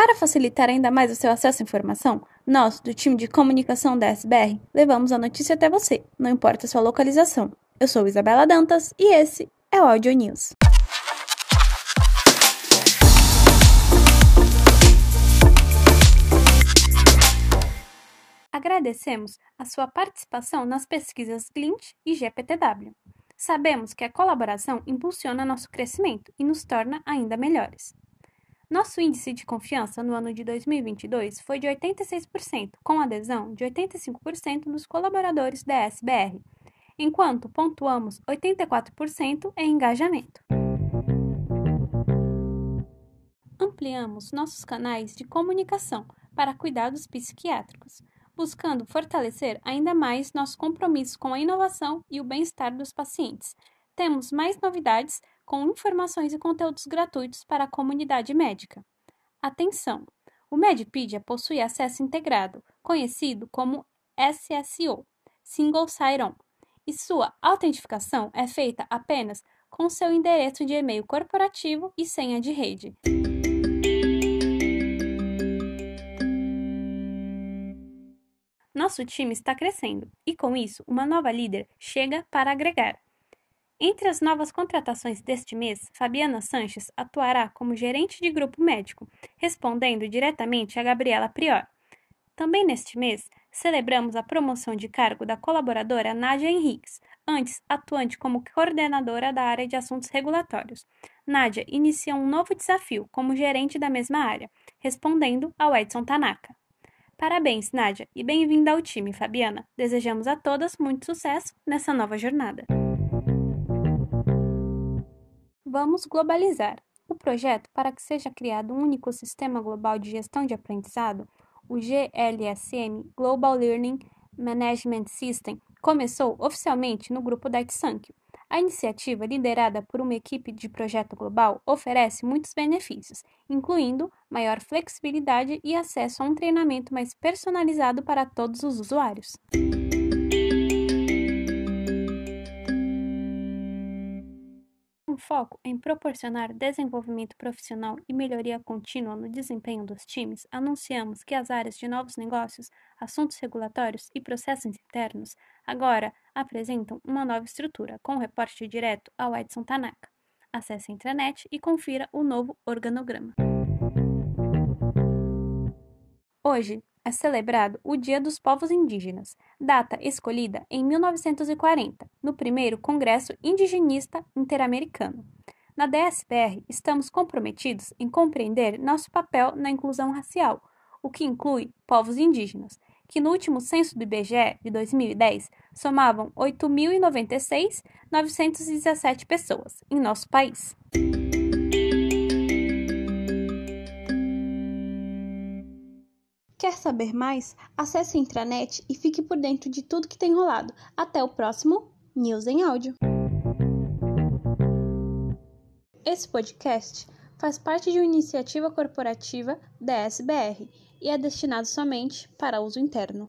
Para facilitar ainda mais o seu acesso à informação, nós, do time de comunicação da SBR, levamos a notícia até você, não importa a sua localização. Eu sou Isabela Dantas e esse é o Audio News. Agradecemos a sua participação nas pesquisas Glint e GPTW. Sabemos que a colaboração impulsiona nosso crescimento e nos torna ainda melhores. Nosso índice de confiança no ano de 2022 foi de 86%, com adesão de 85% dos colaboradores da SBR, enquanto pontuamos 84% em engajamento. Ampliamos nossos canais de comunicação para cuidados psiquiátricos, buscando fortalecer ainda mais nosso compromisso com a inovação e o bem-estar dos pacientes. Temos mais novidades com informações e conteúdos gratuitos para a comunidade médica. Atenção! O Medpedia possui acesso integrado, conhecido como SSO, Single Sign-On, e sua autentificação é feita apenas com seu endereço de e-mail corporativo e senha de rede. Nosso time está crescendo e, com isso, uma nova líder chega para agregar. Entre as novas contratações deste mês, Fabiana Sanches atuará como gerente de grupo médico, respondendo diretamente a Gabriela Prior. Também neste mês, celebramos a promoção de cargo da colaboradora Nádia Henriques, antes atuante como coordenadora da área de assuntos regulatórios. Nádia inicia um novo desafio como gerente da mesma área, respondendo ao Edson Tanaka. Parabéns, Nádia, e bem-vinda ao time, Fabiana. Desejamos a todas muito sucesso nessa nova jornada. Vamos globalizar. O projeto para que seja criado um único sistema global de gestão de aprendizado, o GLSM Global Learning Management System, começou oficialmente no grupo da Itsankyo, a iniciativa, liderada por uma equipe de projeto global, oferece muitos benefícios, incluindo maior flexibilidade e acesso a um treinamento mais personalizado para todos os usuários. Foco em proporcionar desenvolvimento profissional e melhoria contínua no desempenho dos times, anunciamos que as áreas de novos negócios, assuntos regulatórios e processos internos agora apresentam uma nova estrutura, com reporte direto ao Edson Tanaka. Acesse a intranet e confira o novo organograma. Hoje, é celebrado o Dia dos Povos Indígenas, data escolhida em 1940, no primeiro Congresso Indigenista Interamericano. Na DSPR, estamos comprometidos em compreender nosso papel na inclusão racial, o que inclui povos indígenas, que no último censo do IBGE de 2010 somavam 8.096.917 pessoas em nosso país. Quer saber mais? Acesse a intranet e fique por dentro de tudo que tem rolado. Até o próximo News em Áudio. Esse podcast faz parte de uma iniciativa corporativa da SBR e é destinado somente para uso interno.